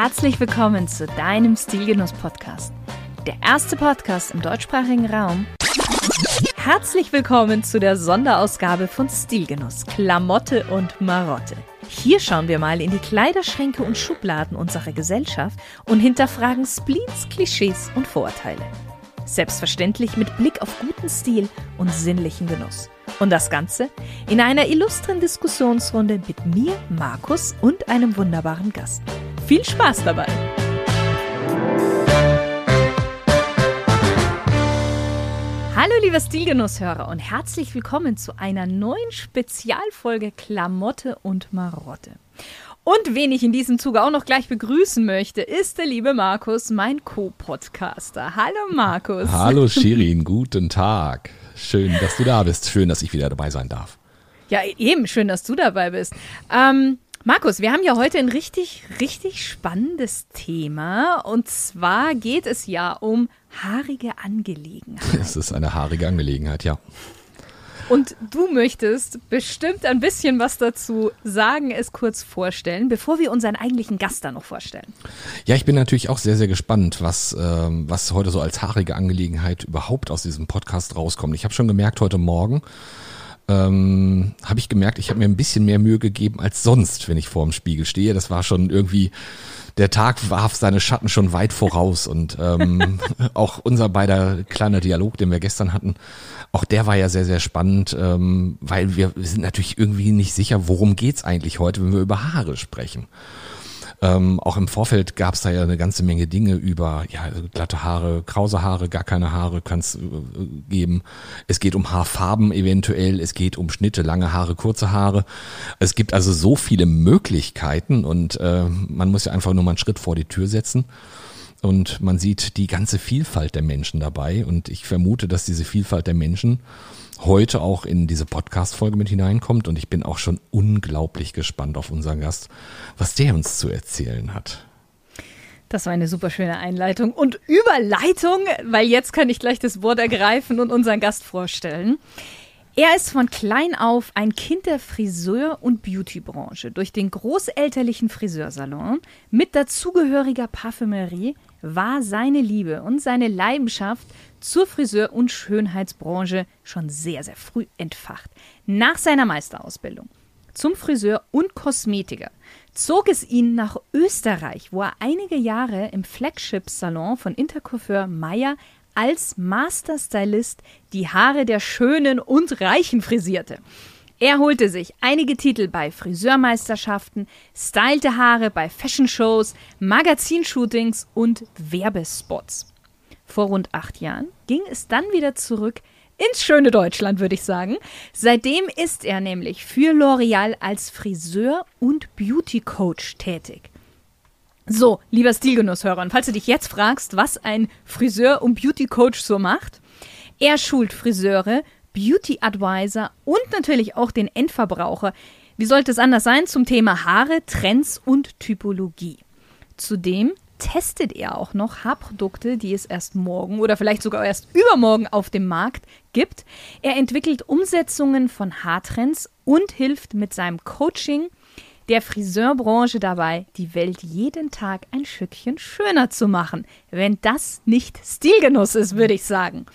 Herzlich willkommen zu deinem Stilgenuss-Podcast. Der erste Podcast im deutschsprachigen Raum. Herzlich willkommen zu der Sonderausgabe von Stilgenuss, Klamotte und Marotte. Hier schauen wir mal in die Kleiderschränke und Schubladen unserer Gesellschaft und hinterfragen Spleens, Klischees und Vorurteile. Selbstverständlich mit Blick auf guten Stil und sinnlichen Genuss. Und das Ganze in einer illustren Diskussionsrunde mit mir, Markus und einem wunderbaren Gast. Viel Spaß dabei! Hallo liebe Stilgenusshörer und herzlich willkommen zu einer neuen Spezialfolge Klamotte und Marotte. Und wen ich in diesem Zuge auch noch gleich begrüßen möchte, ist der liebe Markus, mein Co-Podcaster. Hallo Markus. Hallo Shirin, guten Tag. Schön, dass du da bist. Schön, dass ich wieder dabei sein darf. Ja, eben, schön, dass du dabei bist. Ähm, Markus, wir haben ja heute ein richtig, richtig spannendes Thema. Und zwar geht es ja um haarige Angelegenheiten. Es ist eine haarige Angelegenheit, ja. Und du möchtest bestimmt ein bisschen was dazu sagen, es kurz vorstellen, bevor wir unseren eigentlichen Gast dann noch vorstellen. Ja, ich bin natürlich auch sehr, sehr gespannt, was, ähm, was heute so als haarige Angelegenheit überhaupt aus diesem Podcast rauskommt. Ich habe schon gemerkt, heute Morgen ähm, habe ich gemerkt, ich habe mir ein bisschen mehr Mühe gegeben als sonst, wenn ich vor dem Spiegel stehe. Das war schon irgendwie der Tag warf seine Schatten schon weit voraus und ähm, auch unser beider kleiner Dialog, den wir gestern hatten, auch der war ja sehr, sehr spannend, ähm, weil wir, wir sind natürlich irgendwie nicht sicher, worum geht's eigentlich heute, wenn wir über Haare sprechen. Ähm, auch im Vorfeld gab es da ja eine ganze Menge Dinge über ja, glatte Haare, krause Haare, gar keine Haare kann es äh, geben. Es geht um Haarfarben eventuell, es geht um Schnitte, lange Haare, kurze Haare. Es gibt also so viele Möglichkeiten und äh, man muss ja einfach nur mal einen Schritt vor die Tür setzen. Und man sieht die ganze Vielfalt der Menschen dabei. Und ich vermute, dass diese Vielfalt der Menschen heute auch in diese Podcast-Folge mit hineinkommt. Und ich bin auch schon unglaublich gespannt auf unseren Gast, was der uns zu erzählen hat. Das war eine super schöne Einleitung und Überleitung, weil jetzt kann ich gleich das Wort ergreifen und unseren Gast vorstellen. Er ist von klein auf ein Kind der Friseur- und Beautybranche. Durch den großelterlichen Friseursalon mit dazugehöriger Parfümerie war seine Liebe und seine Leidenschaft zur Friseur- und Schönheitsbranche schon sehr, sehr früh entfacht. Nach seiner Meisterausbildung zum Friseur und Kosmetiker zog es ihn nach Österreich, wo er einige Jahre im Flagship-Salon von Intercoiffeur Meyer als Masterstylist die Haare der Schönen und Reichen frisierte. Er holte sich einige Titel bei Friseurmeisterschaften, stylte Haare bei Fashion-Shows, Magazinshootings und Werbespots. Vor rund acht Jahren ging es dann wieder zurück ins schöne Deutschland, würde ich sagen. Seitdem ist er nämlich für L'Oreal als Friseur und Beauty Coach tätig. So, lieber Stilgenusshörer, falls du dich jetzt fragst, was ein Friseur und Beauty Coach so macht, er schult Friseure, Beauty Advisor und natürlich auch den Endverbraucher. Wie sollte es anders sein zum Thema Haare, Trends und Typologie? Zudem testet er auch noch Haarprodukte, die es erst morgen oder vielleicht sogar erst übermorgen auf dem Markt gibt. Er entwickelt Umsetzungen von Haartrends und hilft mit seinem Coaching der Friseurbranche dabei, die Welt jeden Tag ein Stückchen schöner zu machen. Wenn das nicht Stilgenuss ist, würde ich sagen.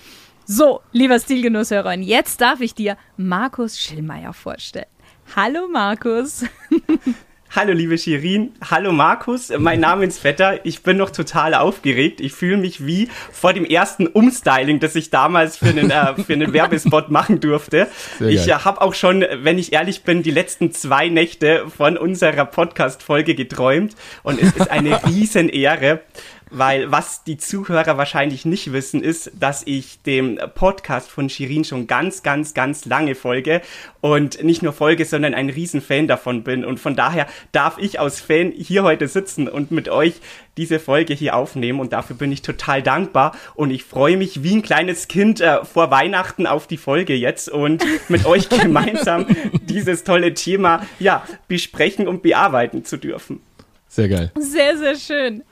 So, lieber Stilgenusshörer, jetzt darf ich dir Markus Schillmeier vorstellen. Hallo Markus. Hallo liebe Shirin, hallo Markus, mein Name ist Vetter. Ich bin noch total aufgeregt. Ich fühle mich wie vor dem ersten Umstyling, das ich damals für einen, äh, für einen Werbespot machen durfte. Sehr ich äh, habe auch schon, wenn ich ehrlich bin, die letzten zwei Nächte von unserer Podcast-Folge geträumt und es ist eine Riesenehre weil was die Zuhörer wahrscheinlich nicht wissen, ist, dass ich dem Podcast von Shirin schon ganz, ganz, ganz lange folge und nicht nur folge, sondern ein Riesenfan davon bin. Und von daher darf ich als Fan hier heute sitzen und mit euch diese Folge hier aufnehmen und dafür bin ich total dankbar und ich freue mich wie ein kleines Kind äh, vor Weihnachten auf die Folge jetzt und mit euch gemeinsam dieses tolle Thema ja besprechen und bearbeiten zu dürfen. Sehr geil. Sehr, sehr schön.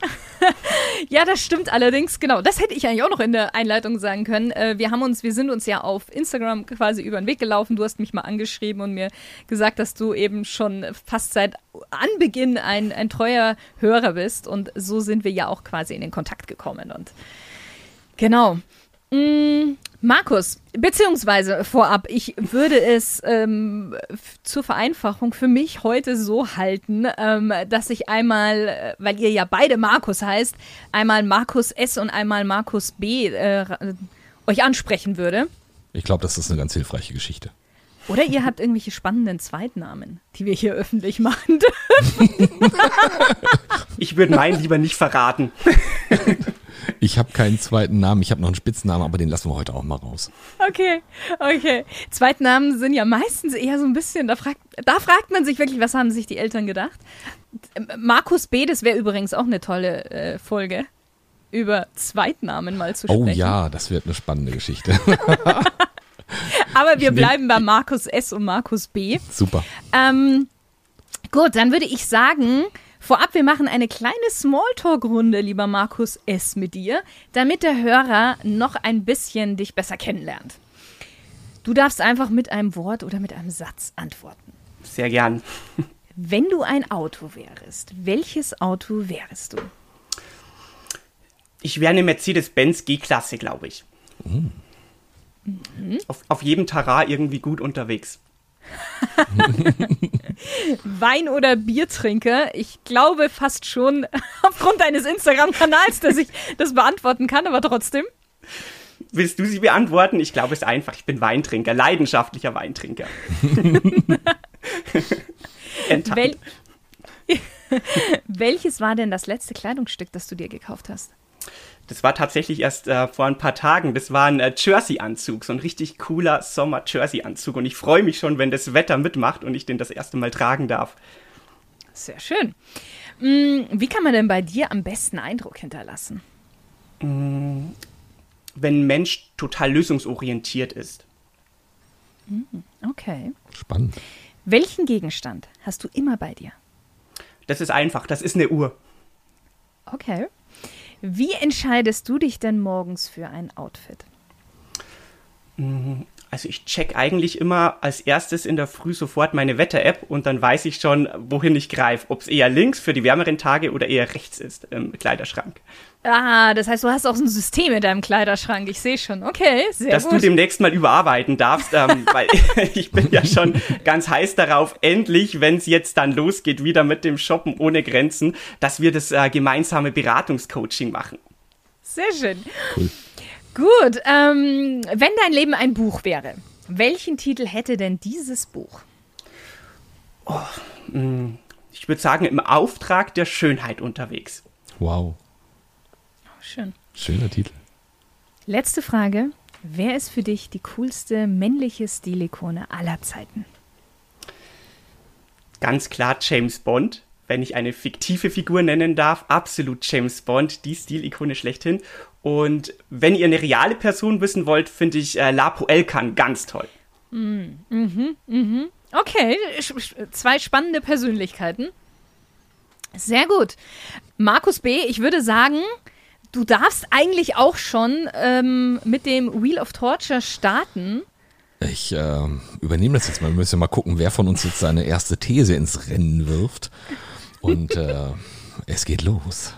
ja, das stimmt allerdings, genau. Das hätte ich eigentlich auch noch in der Einleitung sagen können. Äh, wir haben uns, wir sind uns ja auf Instagram quasi über den Weg gelaufen. Du hast mich mal angeschrieben und mir gesagt, dass du eben schon fast seit Anbeginn ein, ein treuer Hörer bist. Und so sind wir ja auch quasi in den Kontakt gekommen. Und genau. Mm, Markus, beziehungsweise vorab, ich würde es ähm, zur Vereinfachung für mich heute so halten, ähm, dass ich einmal, äh, weil ihr ja beide Markus heißt, einmal Markus S und einmal Markus B äh, euch ansprechen würde. Ich glaube, das ist eine ganz hilfreiche Geschichte. Oder ihr habt irgendwelche spannenden Zweitnamen, die wir hier öffentlich machen dürfen. ich würde meinen lieber nicht verraten. Ich habe keinen zweiten Namen, ich habe noch einen Spitznamen, aber den lassen wir heute auch mal raus. Okay, okay. Zweitnamen sind ja meistens eher so ein bisschen, da fragt, da fragt man sich wirklich, was haben sich die Eltern gedacht? Markus B., das wäre übrigens auch eine tolle äh, Folge, über Zweitnamen mal zu oh sprechen. Oh ja, das wird eine spannende Geschichte. aber wir bleiben bei Markus S. und Markus B. Super. Ähm, gut, dann würde ich sagen, Vorab, wir machen eine kleine Smalltalk-Runde, lieber Markus S. mit dir, damit der Hörer noch ein bisschen dich besser kennenlernt. Du darfst einfach mit einem Wort oder mit einem Satz antworten. Sehr gern. Wenn du ein Auto wärst, welches Auto wärst du? Ich wäre eine Mercedes-Benz G-Klasse, glaube ich. Mhm. Auf, auf jedem Terrain irgendwie gut unterwegs. Wein- oder Biertrinker? Ich glaube fast schon aufgrund deines Instagram-Kanals, dass ich das beantworten kann, aber trotzdem. Willst du sie beantworten? Ich glaube es ist einfach. Ich bin Weintrinker, leidenschaftlicher Weintrinker. Wel Welches war denn das letzte Kleidungsstück, das du dir gekauft hast? Das war tatsächlich erst äh, vor ein paar Tagen. Das war ein äh, Jersey-Anzug, so ein richtig cooler Sommer-Jersey-Anzug. Und ich freue mich schon, wenn das Wetter mitmacht und ich den das erste Mal tragen darf. Sehr schön. Mm, wie kann man denn bei dir am besten Eindruck hinterlassen? Mm, wenn ein Mensch total lösungsorientiert ist. Mm, okay. Spannend. Welchen Gegenstand hast du immer bei dir? Das ist einfach, das ist eine Uhr. Okay. Wie entscheidest du dich denn morgens für ein Outfit? Also ich check eigentlich immer als erstes in der Früh sofort meine Wetter-App und dann weiß ich schon, wohin ich greife. Ob es eher links für die wärmeren Tage oder eher rechts ist im Kleiderschrank. Ah, das heißt, du hast auch so ein System in deinem Kleiderschrank. Ich sehe schon. Okay, sehr Dass gut. Dass du demnächst mal überarbeiten darfst, ähm, weil ich bin ja schon ganz heiß darauf, endlich, wenn es jetzt dann losgeht, wieder mit dem Shoppen ohne Grenzen, dass wir das äh, gemeinsame Beratungscoaching machen. Sehr schön. Cool. Gut, ähm, wenn dein Leben ein Buch wäre, welchen Titel hätte denn dieses Buch? Oh, mm, ich würde sagen, im Auftrag der Schönheit unterwegs. Wow. Oh, schön. Schöner Titel. Letzte Frage. Wer ist für dich die coolste männliche Stilikone aller Zeiten? Ganz klar James Bond wenn ich eine fiktive Figur nennen darf, absolut James Bond, die Stilikone schlechthin. Und wenn ihr eine reale Person wissen wollt, finde ich äh, Lapo Elkan ganz toll. Mhm, mhm, mhm. Okay, zwei spannende Persönlichkeiten. Sehr gut. Markus B., ich würde sagen, du darfst eigentlich auch schon ähm, mit dem Wheel of Torture starten. Ich äh, übernehme das jetzt mal. Wir müssen mal gucken, wer von uns jetzt seine erste These ins Rennen wirft. Und äh, es geht los.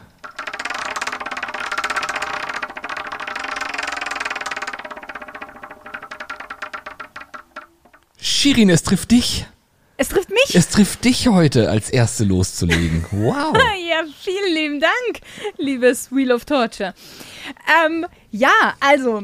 Shirin, es trifft dich. Es trifft mich? Es trifft dich heute als Erste loszulegen. Wow. ja, vielen lieben Dank, liebes Wheel of Torture. Ähm, ja, also,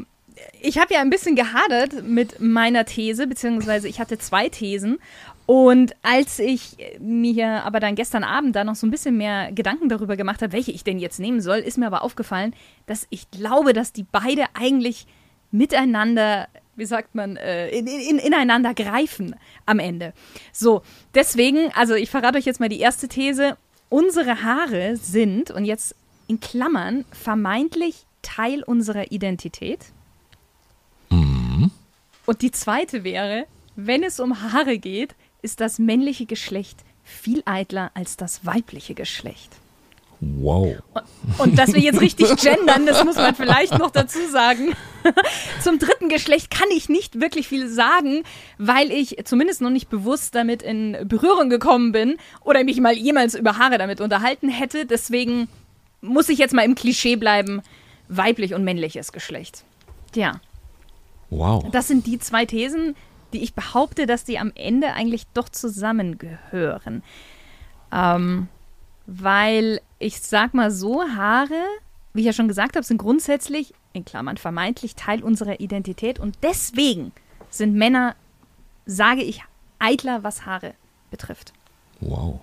ich habe ja ein bisschen gehadert mit meiner These, beziehungsweise ich hatte zwei Thesen. Und als ich mir aber dann gestern Abend da noch so ein bisschen mehr Gedanken darüber gemacht habe, welche ich denn jetzt nehmen soll, ist mir aber aufgefallen, dass ich glaube, dass die beide eigentlich miteinander, wie sagt man, äh, in, in, ineinander greifen am Ende. So, deswegen, also ich verrate euch jetzt mal die erste These. Unsere Haare sind, und jetzt in Klammern, vermeintlich Teil unserer Identität. Und die zweite wäre, wenn es um Haare geht, ist das männliche Geschlecht viel eitler als das weibliche Geschlecht. Wow. Und dass wir jetzt richtig gendern, das muss man vielleicht noch dazu sagen. Zum dritten Geschlecht kann ich nicht wirklich viel sagen, weil ich zumindest noch nicht bewusst damit in Berührung gekommen bin oder mich mal jemals über Haare damit unterhalten hätte. Deswegen muss ich jetzt mal im Klischee bleiben, weiblich und männliches Geschlecht. Ja. Wow. Das sind die zwei Thesen, die ich behaupte, dass die am Ende eigentlich doch zusammengehören. Ähm, weil ich sag mal so, Haare, wie ich ja schon gesagt habe, sind grundsätzlich, in Klammern vermeintlich, Teil unserer Identität und deswegen sind Männer, sage ich, eitler, was Haare betrifft. Wow.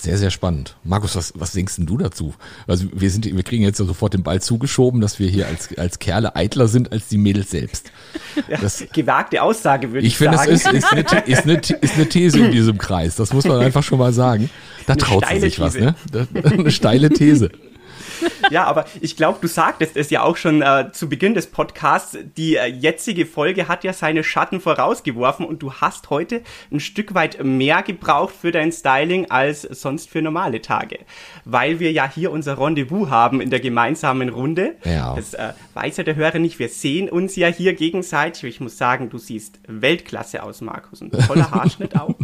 Sehr, sehr spannend. Markus, was, was denkst denn du dazu? Also wir sind, wir kriegen jetzt ja sofort den Ball zugeschoben, dass wir hier als, als Kerle eitler sind als die Mädels selbst. Das, ja, gewagte Aussage, würde ich, ich sagen. Ich finde, es ist, ist, eine, ist, eine, ist eine These in diesem Kreis. Das muss man einfach schon mal sagen. Da eine traut sie sich These. was, ne? Eine steile These. Ja, aber ich glaube, du sagtest es ja auch schon äh, zu Beginn des Podcasts. Die äh, jetzige Folge hat ja seine Schatten vorausgeworfen und du hast heute ein Stück weit mehr gebraucht für dein Styling als sonst für normale Tage. Weil wir ja hier unser Rendezvous haben in der gemeinsamen Runde. Ja. Das äh, weiß ja der Hörer nicht. Wir sehen uns ja hier gegenseitig. Ich muss sagen, du siehst Weltklasse aus, Markus. Ein toller Haarschnitt auch.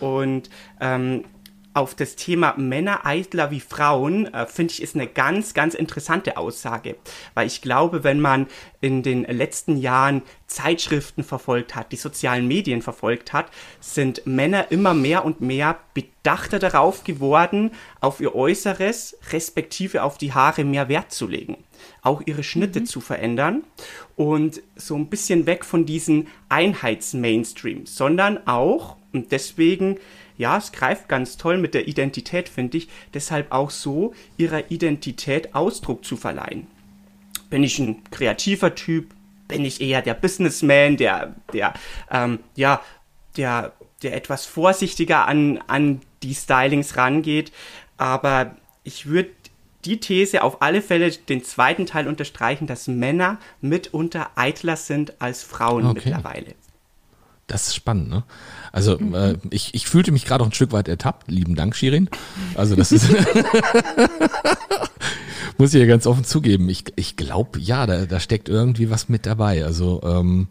Und ähm, auf das Thema Männer eitler wie Frauen, äh, finde ich, ist eine ganz, ganz interessante Aussage. Weil ich glaube, wenn man in den letzten Jahren Zeitschriften verfolgt hat, die sozialen Medien verfolgt hat, sind Männer immer mehr und mehr bedachter darauf geworden, auf ihr Äußeres, respektive auf die Haare mehr Wert zu legen. Auch ihre Schnitte mhm. zu verändern und so ein bisschen weg von diesen Einheits-Mainstream, sondern auch, und deswegen ja, es greift ganz toll mit der Identität, finde ich, deshalb auch so ihrer Identität Ausdruck zu verleihen. Bin ich ein kreativer Typ? Bin ich eher der Businessman, der, der, ähm, ja, der, der etwas vorsichtiger an, an die Stylings rangeht? Aber ich würde die These auf alle Fälle den zweiten Teil unterstreichen, dass Männer mitunter eitler sind als Frauen okay. mittlerweile. Das ist spannend, ne? Also mhm. äh, ich, ich fühlte mich gerade auch ein Stück weit ertappt. Lieben Dank, Shirin. Also das ist muss ich ja ganz offen zugeben. Ich, ich glaube, ja, da, da steckt irgendwie was mit dabei. Also ähm,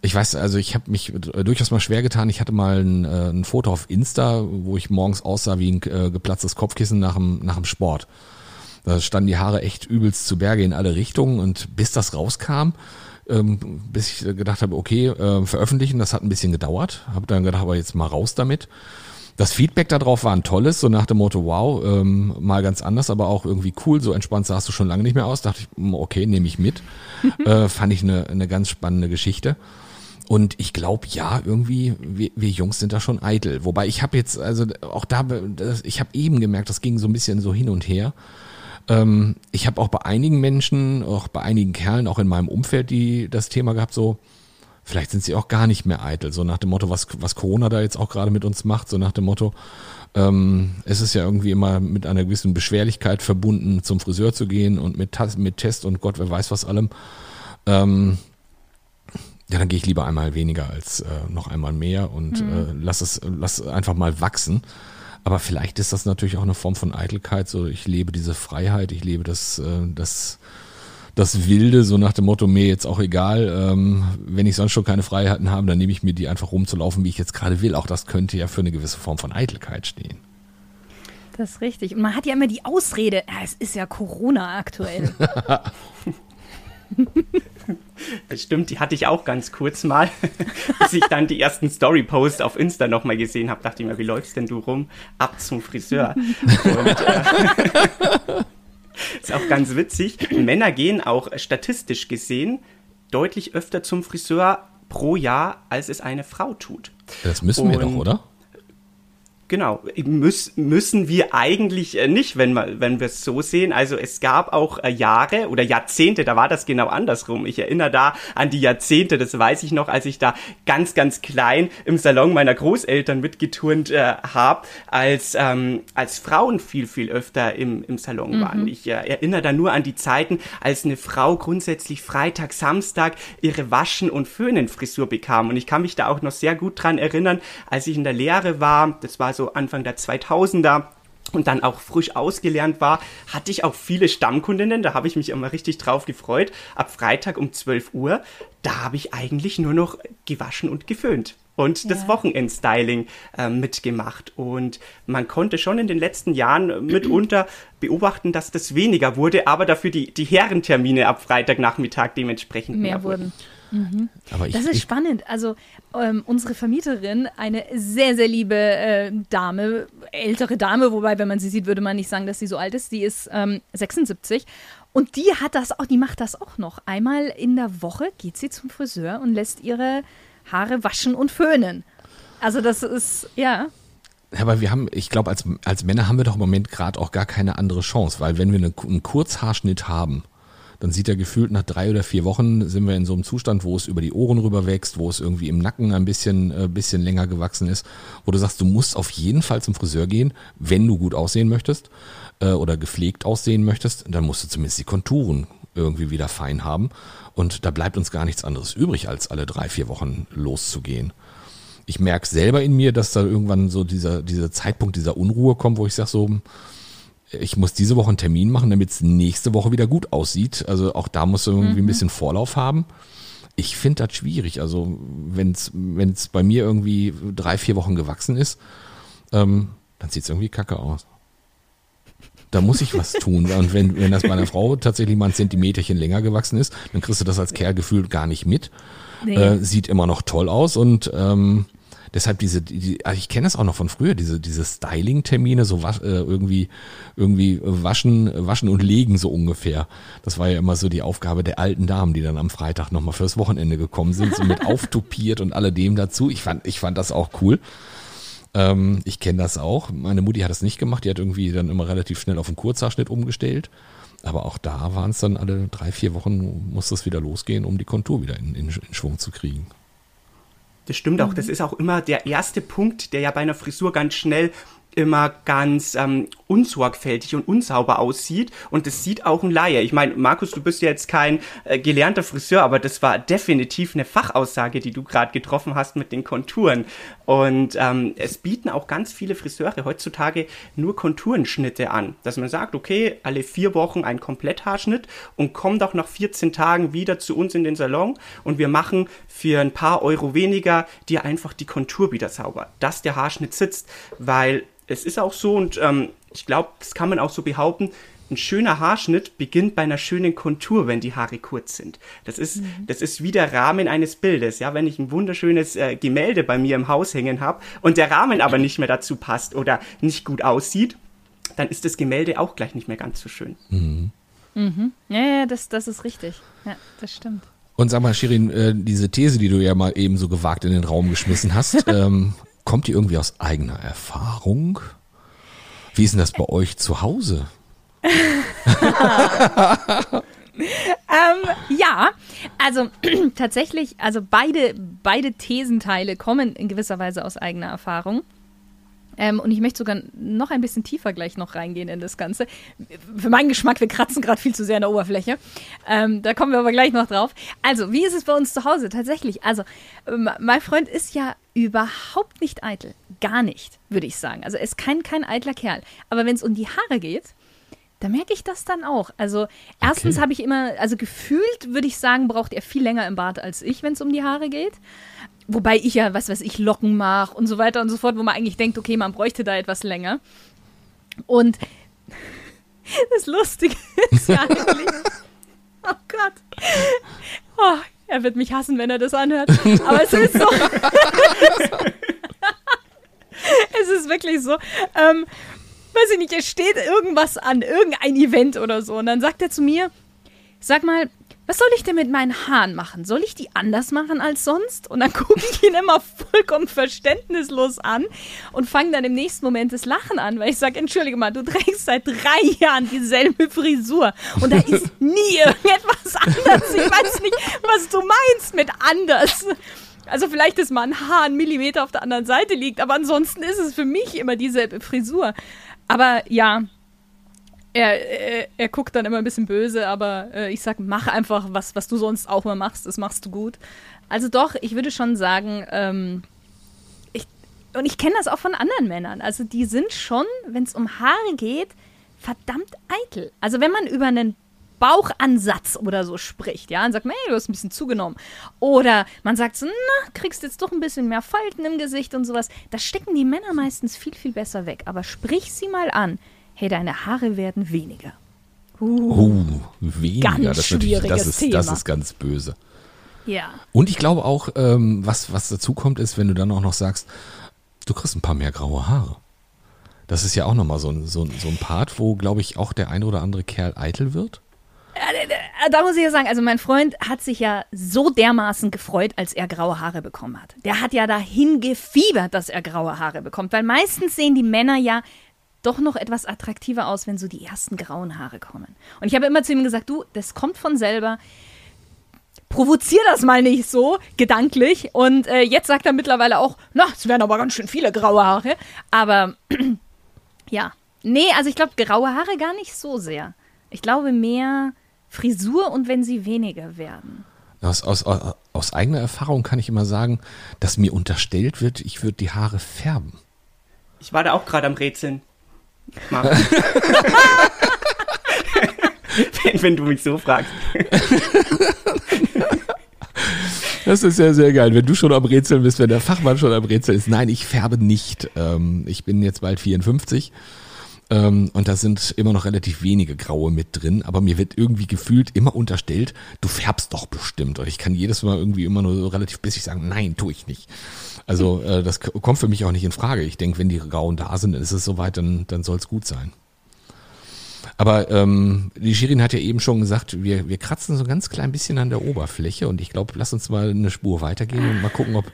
ich weiß, also ich habe mich durchaus mal schwer getan. Ich hatte mal ein, äh, ein Foto auf Insta, wo ich morgens aussah wie ein äh, geplatztes Kopfkissen nach dem, nach dem Sport. Da standen die Haare echt übelst zu Berge in alle Richtungen und bis das rauskam, ähm, bis ich gedacht habe, okay, äh, veröffentlichen, das hat ein bisschen gedauert. Habe dann gedacht, aber jetzt mal raus damit. Das Feedback darauf war ein tolles, so nach dem Motto, wow, ähm, mal ganz anders, aber auch irgendwie cool, so entspannt sahst du schon lange nicht mehr aus. Dachte ich, hm, okay, nehme ich mit. äh, fand ich eine, eine ganz spannende Geschichte. Und ich glaube, ja, irgendwie, wir, wir Jungs sind da schon eitel. Wobei ich habe jetzt, also auch da, ich habe eben gemerkt, das ging so ein bisschen so hin und her. Ähm, ich habe auch bei einigen Menschen, auch bei einigen Kerlen, auch in meinem Umfeld, die das Thema gehabt, so, vielleicht sind sie auch gar nicht mehr eitel, so nach dem Motto, was, was Corona da jetzt auch gerade mit uns macht, so nach dem Motto, ähm, es ist ja irgendwie immer mit einer gewissen Beschwerlichkeit verbunden, zum Friseur zu gehen und mit, mit Test und Gott, wer weiß was allem. Ähm, ja, dann gehe ich lieber einmal weniger als äh, noch einmal mehr und mhm. äh, lass es lass einfach mal wachsen. Aber vielleicht ist das natürlich auch eine Form von Eitelkeit. So, ich lebe diese Freiheit, ich lebe das, äh, das, das Wilde, so nach dem Motto, mir jetzt auch egal, ähm, wenn ich sonst schon keine Freiheiten habe, dann nehme ich mir die einfach rumzulaufen, wie ich jetzt gerade will. Auch das könnte ja für eine gewisse Form von Eitelkeit stehen. Das ist richtig. Und man hat ja immer die Ausrede, ja, es ist ja Corona aktuell. Das stimmt, die hatte ich auch ganz kurz mal. Bis ich dann die ersten Story-Posts auf Insta nochmal gesehen habe, dachte ich mir, wie läufst denn du rum? Ab zum Friseur. Und, äh, ist auch ganz witzig. Männer gehen auch statistisch gesehen deutlich öfter zum Friseur pro Jahr, als es eine Frau tut. Das müssen Und wir doch, oder? Genau, Müs müssen wir eigentlich äh, nicht, wenn, wir, wenn wir es so sehen. Also es gab auch äh, Jahre oder Jahrzehnte, da war das genau andersrum. Ich erinnere da an die Jahrzehnte, das weiß ich noch, als ich da ganz, ganz klein im Salon meiner Großeltern mitgeturnt äh, habe, als, ähm, als Frauen viel, viel öfter im, im Salon mhm. waren. Ich äh, erinnere da nur an die Zeiten, als eine Frau grundsätzlich Freitag, Samstag ihre Waschen- und Föhnenfrisur bekam. Und ich kann mich da auch noch sehr gut dran erinnern, als ich in der Lehre war, das war so Anfang der 2000er und dann auch frisch ausgelernt war, hatte ich auch viele Stammkundinnen, da habe ich mich immer richtig drauf gefreut. Ab Freitag um 12 Uhr, da habe ich eigentlich nur noch gewaschen und geföhnt und ja. das Wochenendstyling äh, mitgemacht. Und man konnte schon in den letzten Jahren mitunter beobachten, dass das weniger wurde, aber dafür die, die Herrentermine ab Freitagnachmittag dementsprechend mehr, mehr wurden. wurden. Mhm. Aber ich, das ist ich, spannend. Also ähm, unsere Vermieterin, eine sehr, sehr liebe äh, Dame, ältere Dame, wobei, wenn man sie sieht, würde man nicht sagen, dass sie so alt ist. Die ist ähm, 76 und die hat das auch, die macht das auch noch. Einmal in der Woche geht sie zum Friseur und lässt ihre Haare waschen und föhnen. Also das ist, ja. Ja, aber wir haben, ich glaube, als, als Männer haben wir doch im Moment gerade auch gar keine andere Chance, weil wenn wir eine, einen Kurzhaarschnitt haben, dann sieht er gefühlt nach drei oder vier Wochen sind wir in so einem Zustand, wo es über die Ohren rüber wächst, wo es irgendwie im Nacken ein bisschen, äh, bisschen länger gewachsen ist, wo du sagst, du musst auf jeden Fall zum Friseur gehen, wenn du gut aussehen möchtest äh, oder gepflegt aussehen möchtest, dann musst du zumindest die Konturen irgendwie wieder fein haben. Und da bleibt uns gar nichts anderes übrig, als alle drei, vier Wochen loszugehen. Ich merke selber in mir, dass da irgendwann so dieser, dieser Zeitpunkt dieser Unruhe kommt, wo ich sage so, ich muss diese Woche einen Termin machen, damit es nächste Woche wieder gut aussieht. Also auch da muss irgendwie mhm. ein bisschen Vorlauf haben. Ich finde das schwierig. Also wenn es bei mir irgendwie drei, vier Wochen gewachsen ist, ähm, dann sieht es irgendwie kacke aus. Da muss ich was tun. Und wenn, wenn das bei einer Frau tatsächlich mal ein Zentimeterchen länger gewachsen ist, dann kriegst du das als Kerl gefühlt gar nicht mit. Nee. Äh, sieht immer noch toll aus und ähm, deshalb diese, die, also ich kenne das auch noch von früher, diese, diese Styling-Termine, so was, äh, irgendwie, irgendwie waschen, waschen und legen so ungefähr. Das war ja immer so die Aufgabe der alten Damen, die dann am Freitag nochmal fürs Wochenende gekommen sind, so mit auftupiert und alledem dazu. Ich fand, ich fand das auch cool. Ähm, ich kenne das auch. Meine Mutti hat das nicht gemacht, die hat irgendwie dann immer relativ schnell auf einen Kurzhaarschnitt umgestellt. Aber auch da waren es dann alle drei, vier Wochen, muss das wieder losgehen, um die Kontur wieder in, in, in Schwung zu kriegen. Das stimmt auch. Das mhm. ist auch immer der erste Punkt, der ja bei einer Frisur ganz schnell immer ganz ähm, unsorgfältig und unsauber aussieht. Und das sieht auch ein Laie. Ich meine, Markus, du bist ja jetzt kein äh, gelernter Friseur, aber das war definitiv eine Fachaussage, die du gerade getroffen hast mit den Konturen. Und ähm, es bieten auch ganz viele Friseure heutzutage nur Konturenschnitte an. Dass man sagt, okay, alle vier Wochen ein Kompletthaarschnitt und komm doch nach 14 Tagen wieder zu uns in den Salon und wir machen für ein paar Euro weniger dir einfach die Kontur wieder sauber, dass der Haarschnitt sitzt, weil es ist auch so und ähm, ich glaube, das kann man auch so behaupten, ein schöner Haarschnitt beginnt bei einer schönen Kontur, wenn die Haare kurz sind. Das ist, mhm. das ist wie der Rahmen eines Bildes. Ja, wenn ich ein wunderschönes äh, Gemälde bei mir im Haus hängen habe und der Rahmen aber nicht mehr dazu passt oder nicht gut aussieht, dann ist das Gemälde auch gleich nicht mehr ganz so schön. Mhm. Mhm. Ja, ja, das, das ist richtig. Ja, das stimmt. Und sag mal, Shirin, äh, diese These, die du ja mal eben so gewagt in den Raum geschmissen hast, ähm, kommt die irgendwie aus eigener Erfahrung? Wie ist denn das bei euch zu Hause? ähm, ja, also tatsächlich, also beide, beide Thesenteile kommen in gewisser Weise aus eigener Erfahrung. Ähm, und ich möchte sogar noch ein bisschen tiefer gleich noch reingehen in das Ganze. Für meinen Geschmack, wir kratzen gerade viel zu sehr an der Oberfläche. Ähm, da kommen wir aber gleich noch drauf. Also, wie ist es bei uns zu Hause? Tatsächlich, also, ähm, mein Freund ist ja überhaupt nicht eitel. Gar nicht, würde ich sagen. Also, er ist kein, kein eitler Kerl. Aber wenn es um die Haare geht, da merke ich das dann auch. Also erstens okay. habe ich immer, also gefühlt würde ich sagen, braucht er viel länger im Bad als ich, wenn es um die Haare geht. Wobei ich ja, was weiß ich, Locken mache und so weiter und so fort, wo man eigentlich denkt, okay, man bräuchte da etwas länger. Und das Lustige ist ja eigentlich. Oh Gott. Oh, er wird mich hassen, wenn er das anhört. Aber es ist so. es ist wirklich so. Ähm, weiß ich nicht, es steht irgendwas an, irgendein Event oder so. Und dann sagt er zu mir, sag mal, was soll ich denn mit meinen Haaren machen? Soll ich die anders machen als sonst? Und dann gucke ich ihn immer vollkommen verständnislos an und fange dann im nächsten Moment das Lachen an, weil ich sage, entschuldige mal, du trägst seit drei Jahren dieselbe Frisur und da ist nie irgendetwas anders. Ich weiß nicht, was du meinst mit anders. Also vielleicht ist mal ein Haar ein Millimeter auf der anderen Seite liegt, aber ansonsten ist es für mich immer dieselbe Frisur. Aber ja, er, er, guckt dann immer ein bisschen böse, aber äh, ich sag, mach einfach was, was du sonst auch mal machst, das machst du gut. Also doch, ich würde schon sagen, ähm, ich, und ich kenne das auch von anderen Männern. Also die sind schon, wenn es um Haare geht, verdammt eitel. Also wenn man über einen Bauchansatz oder so spricht, ja, und sagt, hey, du hast ein bisschen zugenommen. Oder man sagt so, na, kriegst jetzt doch ein bisschen mehr Falten im Gesicht und sowas. Das stecken die Männer meistens viel, viel besser weg. Aber sprich sie mal an hey, deine Haare werden weniger. Uh, oh, weniger. Ganz das, schwieriges das, ist, Thema. das ist ganz böse. Ja. Und ich glaube auch, ähm, was, was dazu kommt, ist, wenn du dann auch noch sagst, du kriegst ein paar mehr graue Haare. Das ist ja auch nochmal so ein, so, so ein Part, wo, glaube ich, auch der ein oder andere Kerl eitel wird. Da muss ich ja sagen, also mein Freund hat sich ja so dermaßen gefreut, als er graue Haare bekommen hat. Der hat ja dahin gefiebert, dass er graue Haare bekommt, weil meistens sehen die Männer ja doch noch etwas attraktiver aus, wenn so die ersten grauen Haare kommen. Und ich habe immer zu ihm gesagt, du, das kommt von selber. Provozier das mal nicht so gedanklich. Und äh, jetzt sagt er mittlerweile auch, na, es werden aber ganz schön viele graue Haare. Aber ja, nee, also ich glaube graue Haare gar nicht so sehr. Ich glaube mehr Frisur und wenn sie weniger werden. Aus, aus, aus eigener Erfahrung kann ich immer sagen, dass mir unterstellt wird, ich würde die Haare färben. Ich war da auch gerade am Rätseln. wenn, wenn du mich so fragst. Das ist ja sehr geil, wenn du schon am Rätseln bist, wenn der Fachmann schon am Rätseln ist. Nein, ich färbe nicht. Ähm, ich bin jetzt bald 54 ähm, und da sind immer noch relativ wenige Graue mit drin, aber mir wird irgendwie gefühlt immer unterstellt, du färbst doch bestimmt. Und ich kann jedes Mal irgendwie immer nur so relativ bissig sagen, nein, tue ich nicht. Also äh, das kommt für mich auch nicht in Frage. Ich denke, wenn die Grauen da sind, dann ist es soweit, dann, dann soll es gut sein. Aber ähm, die Shirin hat ja eben schon gesagt, wir, wir kratzen so ein ganz klein bisschen an der Oberfläche und ich glaube, lass uns mal eine Spur weitergehen und mal gucken, ob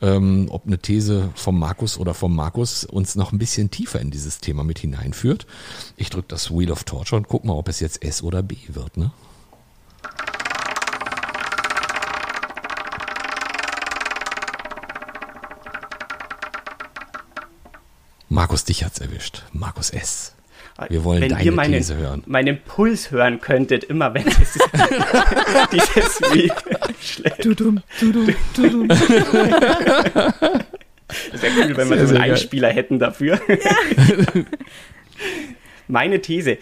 ähm, ob eine These vom Markus oder vom Markus uns noch ein bisschen tiefer in dieses Thema mit hineinführt. Ich drücke das Wheel of Torture und guck mal, ob es jetzt S oder B wird. Ne? Markus, dich hat's erwischt. Markus S. Wir wollen wenn deine ihr meinen, These hören. meinen Puls hören könntet, immer wenn es dieses Lied schlägt. Tudum, tudum, tudum. Das wäre cool, wenn wir so einen Einspieler hätten dafür. Ja. Meine These.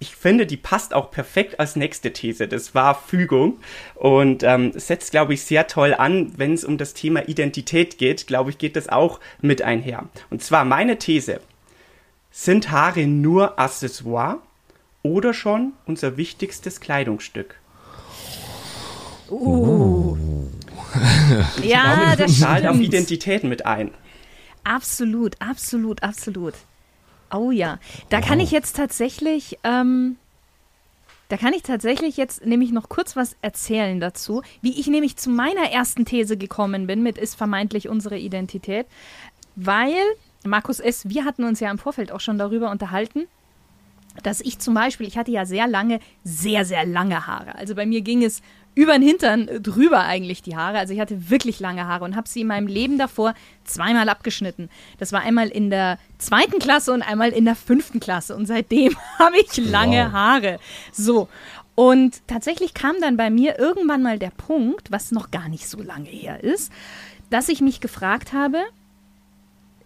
Ich finde, die passt auch perfekt als nächste These. Das war Fügung und ähm, setzt, glaube ich, sehr toll an, wenn es um das Thema Identität geht. Glaube ich, geht das auch mit einher. Und zwar meine These. Sind Haare nur Accessoire oder schon unser wichtigstes Kleidungsstück? Uh. ja, glaube, das zahlt auf Identität mit ein. Absolut, absolut, absolut. Oh ja, da wow. kann ich jetzt tatsächlich, ähm, da kann ich tatsächlich jetzt nämlich noch kurz was erzählen dazu, wie ich nämlich zu meiner ersten These gekommen bin mit ist vermeintlich unsere Identität, weil Markus S., wir hatten uns ja im Vorfeld auch schon darüber unterhalten, dass ich zum Beispiel, ich hatte ja sehr lange, sehr, sehr lange Haare. Also bei mir ging es über den Hintern drüber eigentlich die Haare. Also ich hatte wirklich lange Haare und habe sie in meinem Leben davor zweimal abgeschnitten. Das war einmal in der zweiten Klasse und einmal in der fünften Klasse. Und seitdem habe ich lange wow. Haare. So. Und tatsächlich kam dann bei mir irgendwann mal der Punkt, was noch gar nicht so lange her ist, dass ich mich gefragt habe,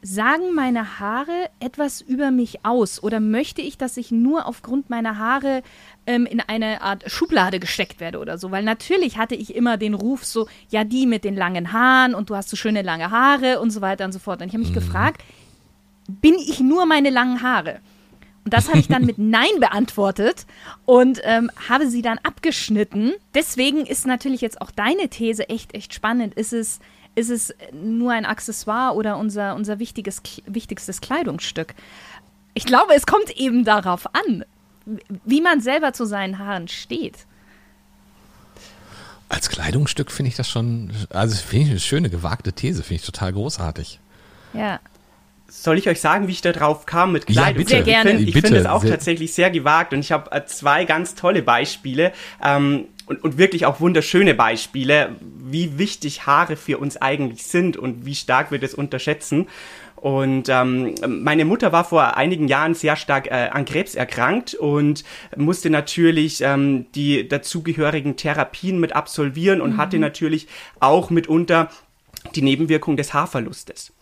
sagen meine Haare etwas über mich aus oder möchte ich, dass ich nur aufgrund meiner Haare ähm, in eine Art Schublade gesteckt werde oder so? Weil natürlich hatte ich immer den Ruf so, ja, die mit den langen Haaren und du hast so schöne lange Haare und so weiter und so fort. Und ich habe mich mhm. gefragt, bin ich nur meine langen Haare? Und das habe ich dann mit Nein beantwortet und ähm, habe sie dann abgeschnitten. Deswegen ist natürlich jetzt auch deine These echt, echt spannend. Ist es ist es nur ein Accessoire oder unser, unser wichtiges, wichtigstes Kleidungsstück? Ich glaube, es kommt eben darauf an, wie man selber zu seinen Haaren steht. Als Kleidungsstück finde ich das schon, also finde ich eine schöne, gewagte These, finde ich total großartig. Ja. Soll ich euch sagen, wie ich da drauf kam mit Kleidung? bitte. Sehr gerne. Ich finde es auch sehr- tatsächlich sehr gewagt und ich habe äh, zwei ganz tolle Beispiele ähm, und, und wirklich auch wunderschöne Beispiele, wie wichtig Haare für uns eigentlich sind und wie stark wir das unterschätzen. Und ähm, meine Mutter war vor einigen Jahren sehr stark äh, an Krebs erkrankt und musste natürlich ähm, die dazugehörigen Therapien mit absolvieren und hatte natürlich auch mitunter die Nebenwirkung des Haarverlustes.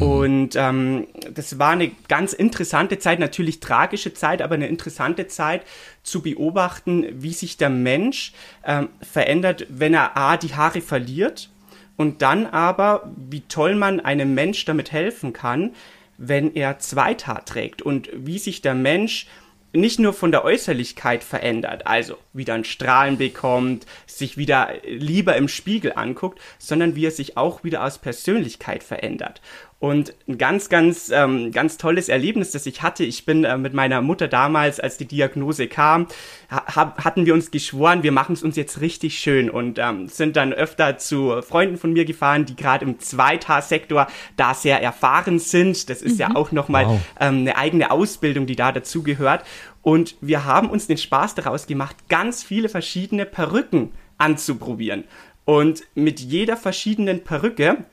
Und ähm, das war eine ganz interessante Zeit, natürlich tragische Zeit, aber eine interessante Zeit zu beobachten, wie sich der Mensch ähm, verändert, wenn er A, die Haare verliert und dann aber, wie toll man einem Mensch damit helfen kann, wenn er Zweithaar trägt und wie sich der Mensch nicht nur von der Äußerlichkeit verändert, also wieder ein Strahlen bekommt, sich wieder lieber im Spiegel anguckt, sondern wie er sich auch wieder aus Persönlichkeit verändert. Und ein ganz, ganz, ähm, ganz tolles Erlebnis, das ich hatte. Ich bin äh, mit meiner Mutter damals, als die Diagnose kam, ha hatten wir uns geschworen, wir machen es uns jetzt richtig schön und ähm, sind dann öfter zu Freunden von mir gefahren, die gerade im Zweithaarsektor da sehr erfahren sind. Das ist ja auch nochmal Wow. ähm, eine eigene Ausbildung, die da dazugehört. Und wir haben uns den Spaß daraus gemacht, ganz viele verschiedene Perücken anzuprobieren. Und mit jeder verschiedenen Perücke,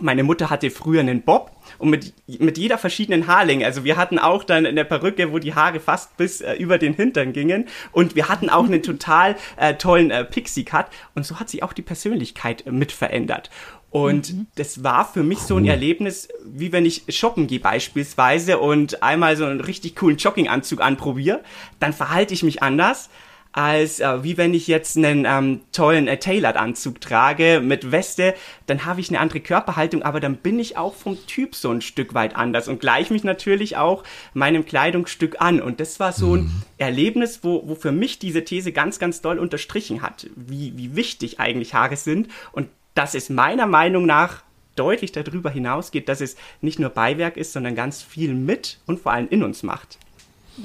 meine Mutter hatte früher einen Bob und mit, mit jeder verschiedenen Haarlänge, also wir hatten auch dann eine Perücke, wo die Haare fast bis äh, über den Hintern gingen. Und wir hatten auch einen total äh, tollen äh, Pixie-Cut. Und so hat sich auch die Persönlichkeit äh, mit verändert. Und das war für mich so ein Erlebnis, wie wenn ich shoppen gehe beispielsweise und einmal so einen richtig coolen Jogginganzug anprobiere, dann verhalte ich mich anders, als äh, wie wenn ich jetzt einen ähm, tollen äh, Tailored-Anzug trage mit Weste, dann habe ich eine andere Körperhaltung, aber dann bin ich auch vom Typ so ein Stück weit anders und gleiche mich natürlich auch meinem Kleidungsstück an. Und das war so ein Erlebnis, wo, wo für mich diese These ganz, ganz doll unterstrichen hat, wie, wie wichtig eigentlich Haare sind und dass es meiner Meinung nach deutlich darüber hinausgeht, dass es nicht nur Beiwerk ist, sondern ganz viel mit und vor allem in uns macht.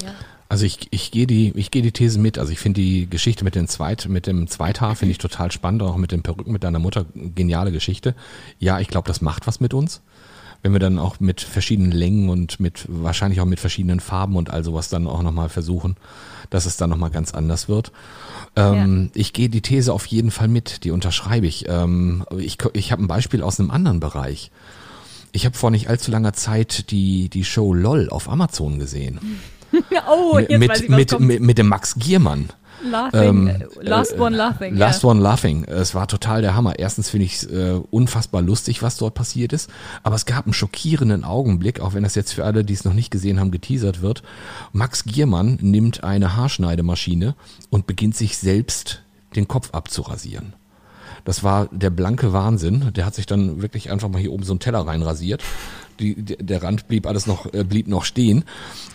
Ja. Also ich, ich gehe die, ich gehe die These mit. Also ich finde die Geschichte mit, den Zweit, mit dem Zweithaar finde ich total spannend, auch mit den Perücken mit deiner Mutter, geniale Geschichte. Ja, ich glaube, das macht was mit uns. Wenn wir dann auch mit verschiedenen Längen und mit wahrscheinlich auch mit verschiedenen Farben und all sowas dann auch nochmal versuchen, dass es dann nochmal ganz anders wird. Ähm, Ich gehe die These auf jeden Fall mit, die unterschreibe ich. Ähm, ich ich habe ein Beispiel aus einem anderen Bereich. Ich habe vor nicht allzu langer Zeit die, die Show LOL auf Amazon gesehen. Oh, jetzt mit, weiß ich, was mit, kommt. mit, mit dem Max Giermann. Laughing, ähm, Last One Laughing. Last ja. One Laughing. Es war total der Hammer. Erstens finde ich es äh, unfassbar lustig, was dort passiert ist. Aber es gab einen schockierenden Augenblick, auch wenn das jetzt für alle, die es noch nicht gesehen haben, geteasert wird. Max Giermann nimmt eine Haarschneidemaschine und beginnt sich selbst den Kopf abzurasieren. Das war der blanke Wahnsinn. Der hat sich dann wirklich einfach mal hier oben so einen Teller reinrasiert. Die, der Rand blieb alles noch, äh, blieb noch stehen.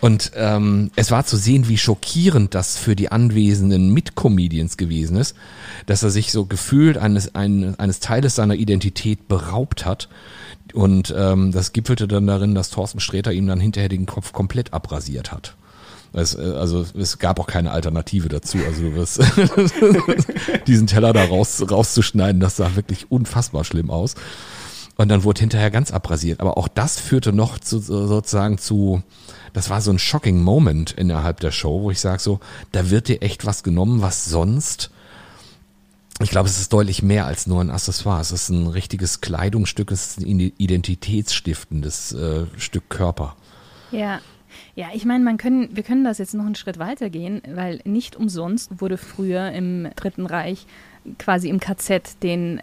Und ähm, es war zu sehen, wie schockierend das für die anwesenden Mitcomedians gewesen ist, dass er sich so gefühlt eines, ein, eines Teiles seiner Identität beraubt hat. Und ähm, das gipfelte dann darin, dass Thorsten Sträter ihm dann hinterher den Kopf komplett abrasiert hat. Es, äh, also es gab auch keine Alternative dazu. Also du wirst diesen Teller da raus, rauszuschneiden, das sah wirklich unfassbar schlimm aus. Und dann wurde hinterher ganz abrasiert. Aber auch das führte noch zu so- sozusagen zu, das war so ein shocking Moment innerhalb der Show, wo ich sage so, da wird dir echt was genommen, was sonst ich glaube, es ist deutlich mehr als nur ein Accessoire. Es ist ein richtiges Kleidungsstück, es ist ein identitätsstiftendes äh, Stück Körper. Ja. Ja, ich meine, man können, wir können das jetzt noch einen Schritt weiter gehen, weil nicht umsonst wurde früher im Dritten Reich quasi im KZ den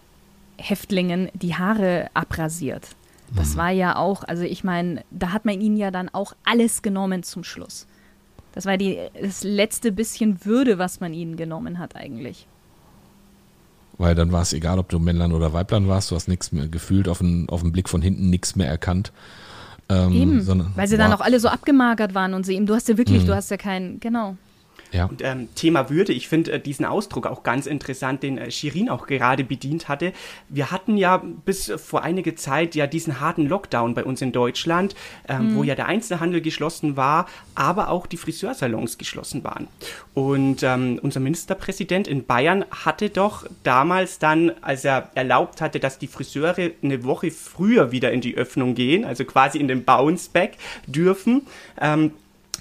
Häftlingen die Haare abrasiert. Das war ja auch, also ich meine, da hat man ihnen ja dann auch alles genommen zum Schluss. Das war die, das letzte bisschen Würde, was man ihnen genommen hat eigentlich. Weil dann war es egal, ob du Männlein oder Weiblein warst, du hast nichts mehr gefühlt, auf den, auf den Blick von hinten nichts mehr erkannt. Ähm, Eben, sondern weil sie dann war- auch alle so abgemagert waren und sie eben, du hast ja wirklich, du hast ja kein, genau. Ja. Und ähm, Thema Würde, ich finde äh, diesen Ausdruck auch ganz interessant, den äh, Shirin auch gerade bedient hatte. Wir hatten ja bis vor einige Zeit ja diesen harten Lockdown bei uns in Deutschland, ähm, mhm. wo ja der Einzelhandel geschlossen war, aber auch die Friseursalons geschlossen waren. Und ähm, unser Ministerpräsident in Bayern hatte doch damals dann, als er erlaubt hatte, dass die Friseure eine Woche früher wieder in die Öffnung gehen, also quasi in den Bounce Back dürfen, ähm,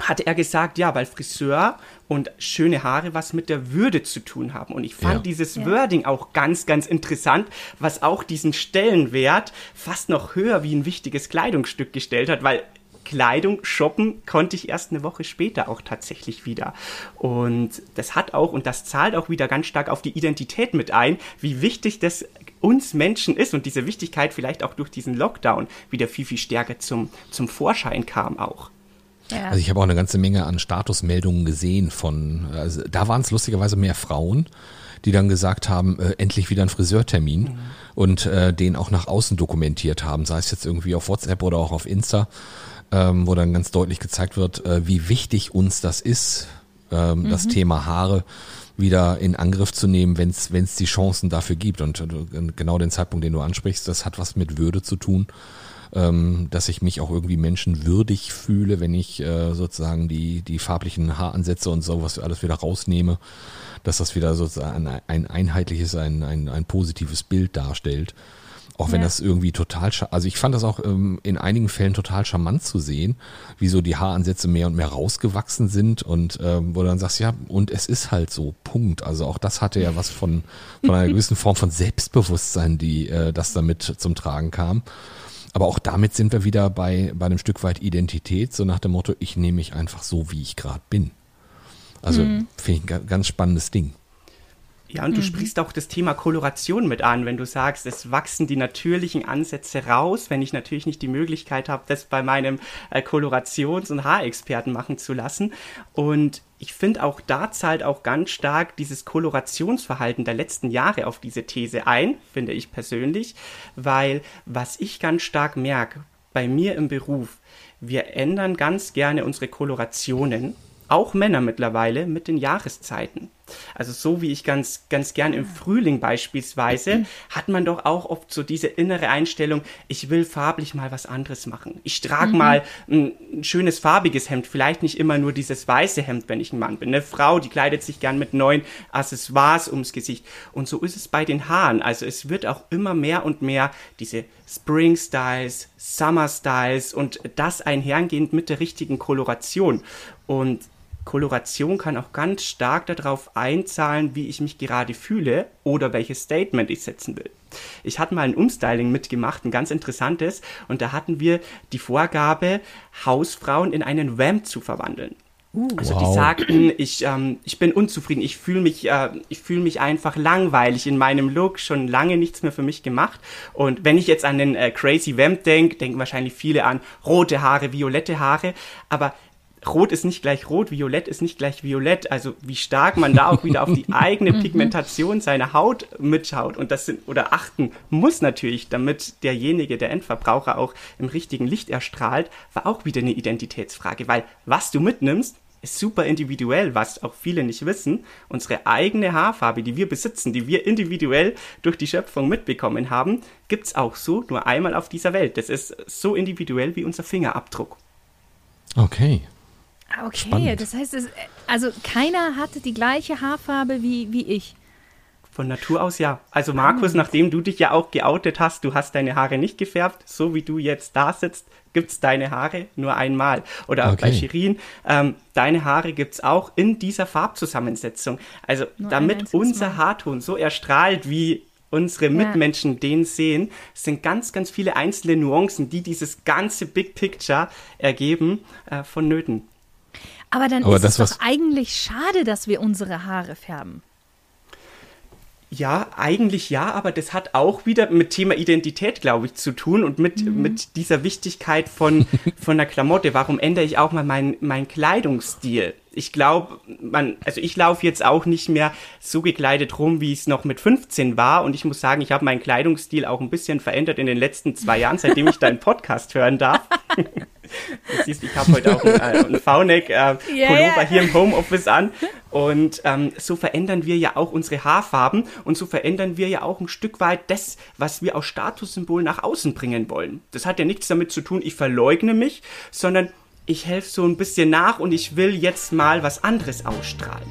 hatte er gesagt, ja, weil Friseur und schöne Haare was mit der Würde zu tun haben. Und ich fand ja. dieses ja. Wording auch ganz, ganz interessant, was auch diesen Stellenwert fast noch höher wie ein wichtiges Kleidungsstück gestellt hat, weil Kleidung shoppen konnte ich erst eine Woche später auch tatsächlich wieder. Und das hat auch, und das zahlt auch wieder ganz stark auf die Identität mit ein, wie wichtig das uns Menschen ist und diese Wichtigkeit vielleicht auch durch diesen Lockdown wieder viel, viel stärker zum, zum Vorschein kam auch. Ja. Also ich habe auch eine ganze Menge an Statusmeldungen gesehen von, also da waren es lustigerweise mehr Frauen, die dann gesagt haben, äh, endlich wieder ein Friseurtermin mhm. und äh, den auch nach außen dokumentiert haben, sei es jetzt irgendwie auf WhatsApp oder auch auf Insta, ähm, wo dann ganz deutlich gezeigt wird, äh, wie wichtig uns das ist, ähm, mhm. das Thema Haare wieder in Angriff zu nehmen, wenn es die Chancen dafür gibt. Und äh, genau den Zeitpunkt, den du ansprichst, das hat was mit Würde zu tun ähm, dass ich mich auch irgendwie menschenwürdig fühle, wenn ich äh, sozusagen die, die farblichen Haaransätze und sowas alles wieder rausnehme, dass das wieder sozusagen ein, ein einheitliches, ein, ein, ein positives Bild darstellt. Auch wenn ja. das irgendwie total, also ich fand das auch ähm, in einigen Fällen total charmant zu sehen, wie so die Haaransätze mehr und mehr rausgewachsen sind und ähm, wo du dann sagst, ja, und es ist halt so, Punkt. Also auch das hatte ja was von, von einer gewissen Form von Selbstbewusstsein, die äh, das damit zum Tragen kam. Aber auch damit sind wir wieder bei, bei einem Stück weit Identität, so nach dem Motto, ich nehme mich einfach so, wie ich gerade bin. Also mhm. finde ich ein ganz spannendes Ding. Ja, und du mhm. sprichst auch das Thema Koloration mit an, wenn du sagst, es wachsen die natürlichen Ansätze raus, wenn ich natürlich nicht die Möglichkeit habe, das bei meinem äh, Kolorations- und Haarexperten machen zu lassen. Und ich finde auch da zahlt auch ganz stark dieses Kolorationsverhalten der letzten Jahre auf diese These ein, finde ich persönlich, weil was ich ganz stark merke bei mir im Beruf, wir ändern ganz gerne unsere Kolorationen, auch Männer mittlerweile, mit den Jahreszeiten. Also so wie ich ganz, ganz gern im Frühling beispielsweise, hat man doch auch oft so diese innere Einstellung, ich will farblich mal was anderes machen. Ich trage mhm. mal ein, ein, schönes farbiges Hemd, vielleicht nicht immer nur dieses weiße Hemd, wenn ich ein Mann bin. Eine Frau, die kleidet sich gern mit neuen Accessoires ums Gesicht. Und so ist es bei den Haaren. Also es wird auch immer mehr und mehr diese Spring Styles, Summer Styles und das einhergehend mit der richtigen Koloration. Und Koloration kann auch ganz stark darauf einzahlen, wie ich mich gerade fühle oder welches Statement ich setzen will. Ich hatte mal ein Umstyling mitgemacht, ein ganz interessantes, und da hatten wir die Vorgabe, Hausfrauen in einen Vamp zu verwandeln. Uh, also wow. die sagten, ich, ähm, ich bin unzufrieden, ich fühle mich, äh, ich fühle mich einfach langweilig in meinem Look, schon lange nichts mehr für mich gemacht. Und wenn ich jetzt an den äh, Crazy Vamp denke, denken wahrscheinlich viele an rote Haare, violette Haare, aber Rot ist nicht gleich rot, Violett ist nicht gleich Violett. Also wie stark man da auch wieder auf die eigene mhm. Pigmentation seiner Haut mitschaut und das sind oder achten muss natürlich, damit derjenige, der Endverbraucher auch im richtigen Licht erstrahlt, war auch wieder eine Identitätsfrage, weil was du mitnimmst, ist super individuell, was auch viele nicht wissen. Unsere eigene Haarfarbe, die wir besitzen, die wir individuell durch die Schöpfung mitbekommen haben, gibt's auch so nur einmal auf dieser Welt. Das ist so individuell wie unser Fingerabdruck. Okay, okay, Spannend. das heißt, es, also keiner hatte die gleiche Haarfarbe wie, wie ich. Von Natur aus ja. Also Markus, nachdem du dich ja auch geoutet hast, du hast deine Haare nicht gefärbt, so wie du jetzt da sitzt, gibt es deine Haare nur einmal. Oder okay. bei Shirin, ähm, deine Haare gibt es auch in dieser Farbzusammensetzung. Also nur damit unser Haarton so erstrahlt, wie unsere Mitmenschen ja. den sehen, sind ganz, ganz viele einzelne Nuancen, die dieses ganze Big Picture ergeben, äh, vonnöten. Aber dann Aber ist das, es doch eigentlich schade, dass wir unsere Haare färben. Ja, eigentlich ja, aber das hat auch wieder mit Thema Identität, glaube ich, zu tun und mit, mhm. mit dieser Wichtigkeit von, von der Klamotte. Warum ändere ich auch mal meinen mein Kleidungsstil? Ich glaube, man, also ich laufe jetzt auch nicht mehr so gekleidet rum, wie es noch mit 15 war. Und ich muss sagen, ich habe meinen Kleidungsstil auch ein bisschen verändert in den letzten zwei Jahren, seitdem ich deinen Podcast hören darf. Du siehst, ich habe heute auch einen, äh, V-Neck-Pullover äh, hier im Homeoffice an. Und ähm, so verändern wir ja auch unsere Haarfarben und so verändern wir ja auch ein Stück weit das, was wir aus Statussymbol nach außen bringen wollen. Das hat ja nichts damit zu tun, ich verleugne mich, sondern ich helfe so ein bisschen nach und ich will jetzt mal was anderes ausstrahlen.